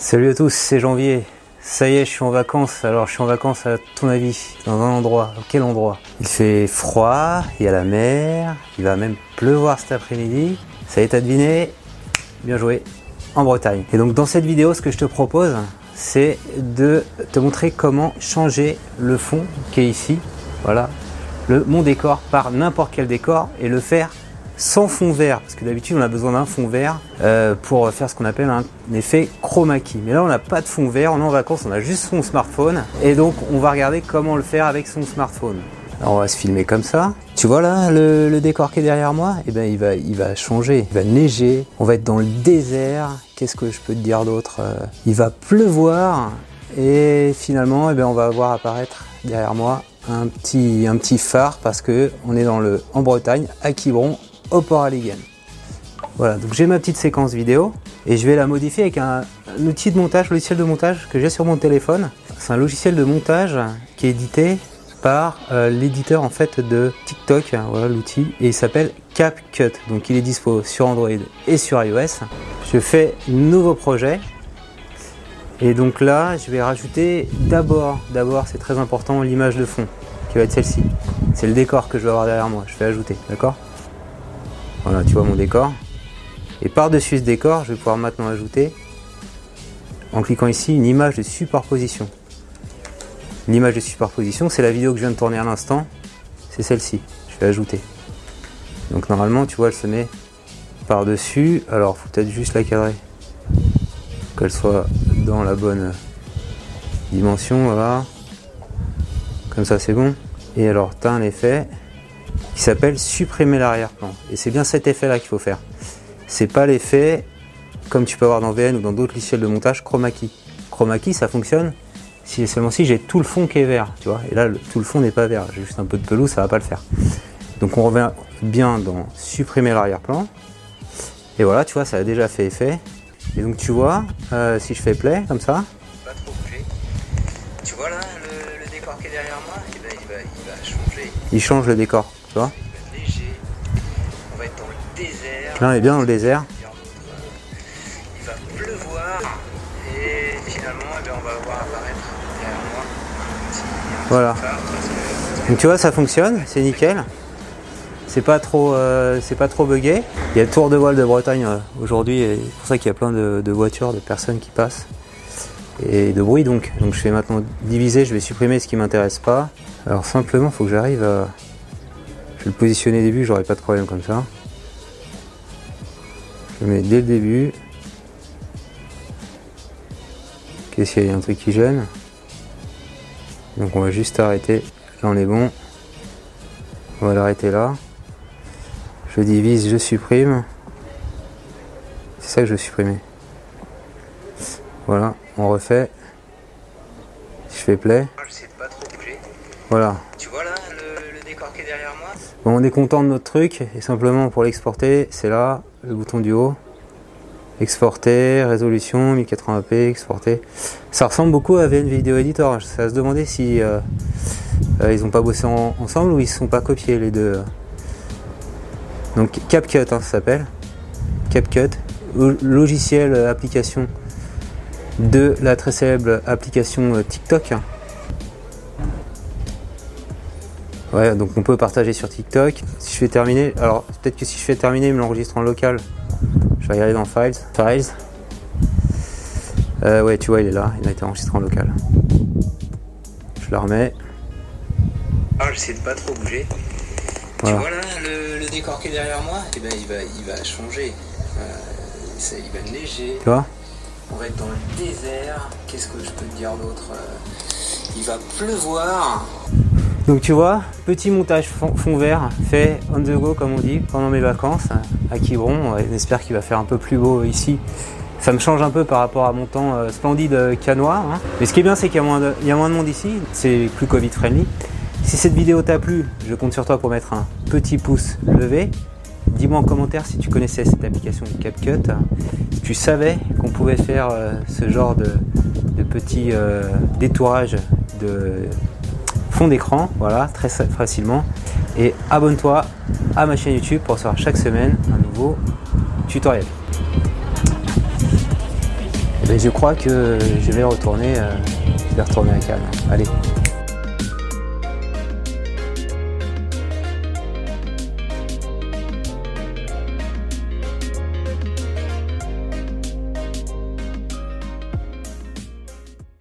Salut à tous, c'est Janvier. Ça y est, je suis en vacances. Alors, je suis en vacances à ton avis Dans un endroit. quel endroit? Il fait froid, il y a la mer, il va même pleuvoir cet après-midi. Ça y est, t'as deviné? Bien joué. En Bretagne. Et donc, dans cette vidéo, ce que je te propose, c'est de te montrer comment changer le fond qui est ici. Voilà. Le, mon décor par n'importe quel décor et le faire sans fond vert, parce que d'habitude on a besoin d'un fond vert euh, pour faire ce qu'on appelle un effet chroma key. Mais là on n'a pas de fond vert, on est en vacances, on a juste son smartphone, et donc on va regarder comment le faire avec son smartphone. Alors on va se filmer comme ça. Tu vois là le, décor qui est derrière moi Eh bien il va, changer, il va neiger, on va être dans le désert. Qu'est-ce que je peux te dire d'autre euh, Il va pleuvoir et finalement eh bien, on va voir apparaître derrière moi un petit, un petit phare parce que on est dans le, en Bretagne, à Quiberon, au port. Voilà, donc j'ai ma petite séquence vidéo et je vais la modifier avec un, outil de montage, logiciel de montage que j'ai sur mon téléphone. C'est un logiciel de montage qui est édité par euh, l'éditeur en fait de TikTok, voilà l'outil, et il s'appelle CapCut. Donc il est dispo sur Android et sur iOS. Je fais nouveau projet. Et donc là, je vais rajouter d'abord, d'abord c'est très important, l'image de fond qui va être celle-ci. C'est le décor que je vais avoir derrière moi. Je vais ajouter, d'accord? Voilà, tu vois mon décor. Et par-dessus ce décor, je vais pouvoir maintenant ajouter, en cliquant ici, une image de superposition. L'image de superposition, c'est la vidéo que je viens de tourner à l'instant. C'est celle-ci. Je vais ajouter. Donc normalement, tu vois, elle se met par-dessus. Alors, faut peut-être juste la cadrer. Qu'elle soit dans la bonne dimension, voilà. Comme ça, c'est bon. Et alors, tu as un effet qui s'appelle supprimer l'arrière-plan. Et c'est bien cet effet-là qu'il faut faire. C'est pas l'effet comme tu peux avoir dans VN ou dans d'autres logiciels de montage chroma key. Chroma key, ça fonctionne si seulement si j'ai tout le fond qui est vert, tu vois. Et là, tout le fond n'est pas vert. J'ai juste un peu de pelouse, ça va pas le faire. Donc on revient bien dans supprimer l'arrière-plan. Et voilà, tu vois, ça a déjà fait effet. Et donc tu vois, euh, si je fais play comme ça. Pas trop. Tu vois là le, décor qui est derrière moi, ben, il, va, il va changer. Il change le décor. Tu vois Léger. On va être dans le désert. Là, on est bien dans le désert. Il va pleuvoir. Et finalement, eh bien, on va voir apparaître derrière moi Voilà. Donc tu vois, ça fonctionne, c'est nickel. C'est pas trop, euh, c'est pas trop buggé. Il y a le tour de voile de Bretagne euh, aujourd'hui, et c'est pour ça qu'il y a plein de, de, voitures, de personnes qui passent et de bruit. Donc, donc je vais maintenant diviser. Je vais supprimer ce qui m'intéresse pas. Alors simplement, il faut que j'arrive à je vais le positionner au début, j'aurai pas de problème comme ça. Je le mets dès le début. Qu'est-ce qu'il y a un truc qui gêne Donc on va juste arrêter. Là on est bon. On va l'arrêter là. Je divise, je supprime. C'est ça que je veux supprimer. Voilà, on refait. Je fais play. Voilà. Tu vois là derrière moi? on est content de notre truc et simplement pour l'exporter, c'est là, le bouton du haut. Exporter, résolution 1080p, exporter. Ça ressemble beaucoup à VN Video Editor. Ça se demander si euh, euh, ils n'ont pas bossé ensemble ou ils ne sont pas copiés les deux. Donc CapCut, hein, ça s'appelle. CapCut, logiciel application de la très célèbre application TikTok. Ouais, donc on peut partager sur TikTok. Si je fais terminer, alors peut-être que si je fais terminer, me l'enregistre en local. Je vais regarder dans Files. Files. Euh, ouais, tu vois, il est là. Il a été enregistré en local. Je la remets. Alors j'essaie de pas trop bouger. Tu vois là le, décor qui est derrière moi Eh ben il va, il va changer. Euh, il va neiger. Tu vois? On va être dans le désert. Qu'est-ce que je peux te dire d'autre euh, Il va pleuvoir. Donc tu vois, petit montage fond, vert fait on the go comme on dit pendant mes vacances à Quiberon. On espère qu'il va faire un peu plus beau ici. Ça me change un peu par rapport à mon temps euh, splendide euh, canois. Hein. Mais ce qui est bien, c'est qu'il y, a moins de monde ici. C'est plus Covid friendly. Si cette vidéo t'a plu, je compte sur toi pour mettre un petit pouce levé. Dis-moi en commentaire si tu connaissais cette application CapCut, si tu savais qu'on pouvait faire euh, ce genre de, de petits détourage de fond d'écran, voilà, très facilement. Et abonne-toi à ma chaîne YouTube pour recevoir chaque semaine un nouveau tutoriel. Mais je crois que je vais retourner, euh, je vais retourner à Cannes. Allez.